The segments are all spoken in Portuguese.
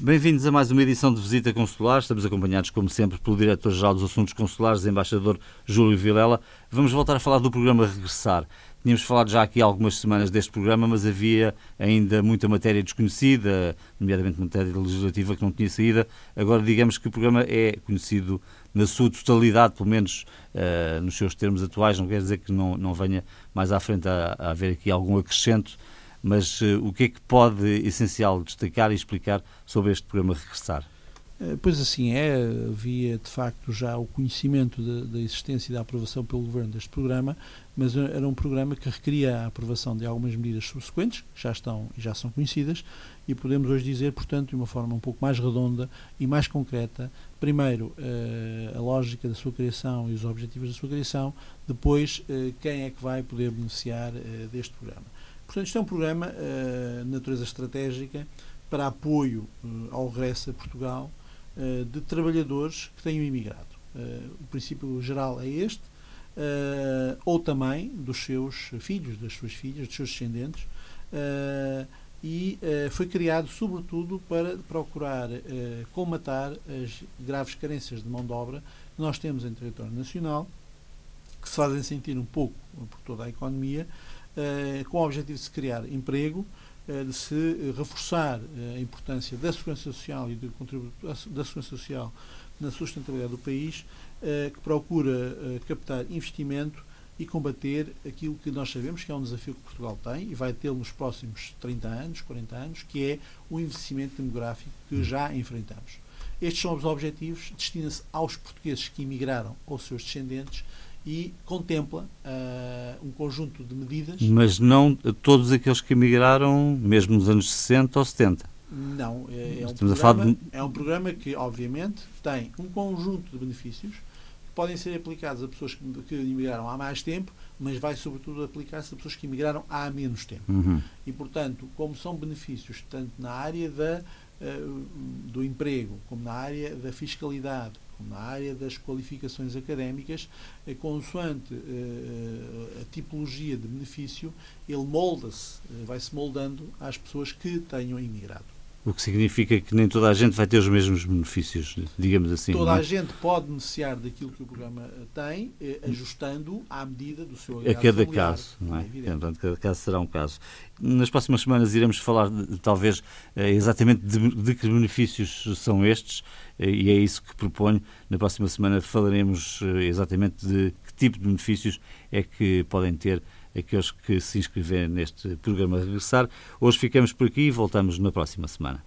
Bem-vindos a mais uma edição de Visita Consular. Estamos acompanhados, como sempre, pelo Diretor-Geral dos Assuntos Consulares, embaixador Júlio Vilela. Vamos voltar a falar do programa Regressar. Tínhamos falado já aqui algumas semanas deste programa, mas havia ainda muita matéria desconhecida, nomeadamente matéria legislativa que não tinha saída. Agora, digamos que o programa é conhecido na sua totalidade, pelo menos uh, nos seus termos atuais, não quer dizer que não, não venha mais à frente a, a haver aqui algum acrescento, mas uh, o que é que pode, essencial, destacar e explicar sobre este programa Regressar? Eh, pois assim é, havia de facto já o conhecimento da existência e da aprovação pelo Governo deste programa, mas era um programa que requeria a aprovação de algumas medidas subsequentes, que já estão e já são conhecidas, e podemos hoje dizer, portanto, de uma forma um pouco mais redonda e mais concreta, primeiro eh, a lógica da sua criação e os objetivos da sua criação, depois quem é que vai poder beneficiar deste programa. Portanto, isto é um programa de natureza estratégica para apoio ao regresso a Portugal eh, de trabalhadores que tenham imigrado. Eh, o princípio geral é este, eh, ou também dos seus filhos, das suas filhas, dos seus descendentes, e foi criado sobretudo para procurar comatar as graves carências de mão de obra que nós temos em território nacional, que se fazem sentir um pouco por toda a economia, com o objetivo de se criar emprego, eh, de se reforçar eh, a importância da segurança social e do contributo da segurança social na sustentabilidade do país, eh, que procura captar investimento e combater aquilo que nós sabemos que é um desafio que Portugal tem e vai tê-lo nos próximos 30 anos, 40 anos, que é o investimento demográfico que já enfrentamos. Estes são os objetivos, destina-se aos portugueses que emigraram ou seus descendentes e contempla uh, um conjunto de medidas. Mas não todos aqueles que emigraram, mesmo nos anos 60 ou 70. Não, é, é um, programa, de... é um programa que, obviamente, tem um conjunto de benefícios que podem ser aplicados a pessoas que, que emigraram há mais tempo, mas vai, sobretudo, aplicar-se a pessoas que emigraram há menos tempo. Uhum. E, portanto, como são benefícios tanto na área da, uh, do emprego, como na área da fiscalidade, na área das qualificações académicas, eh, consoante eh, a tipologia de benefício, ele molda-se, eh, vai-se moldando às pessoas que tenham imigrado. O que significa que nem toda a gente vai ter os mesmos benefícios, digamos assim. Toda é? a gente pode beneficiar daquilo que o programa tem, ajustando à medida do seu A cada familiar, caso, não é? é Portanto, cada caso será um caso. Nas próximas semanas iremos falar, talvez, exatamente de, de que benefícios são estes e é isso que proponho. Na próxima semana falaremos eh, exatamente de que tipo de benefícios é que podem ter aqueles que se inscreverem neste programa Regressar. Hoje ficamos por aqui e voltamos na próxima semana.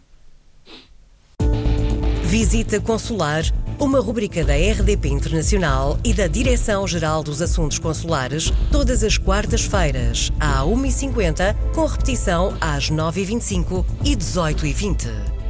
Visita Consular, uma rubrica da RDP Internacional e da Direção-Geral dos Assuntos Consulares, todas as quartas-feiras, à 1h50, com repetição às 9h25 e 18h20.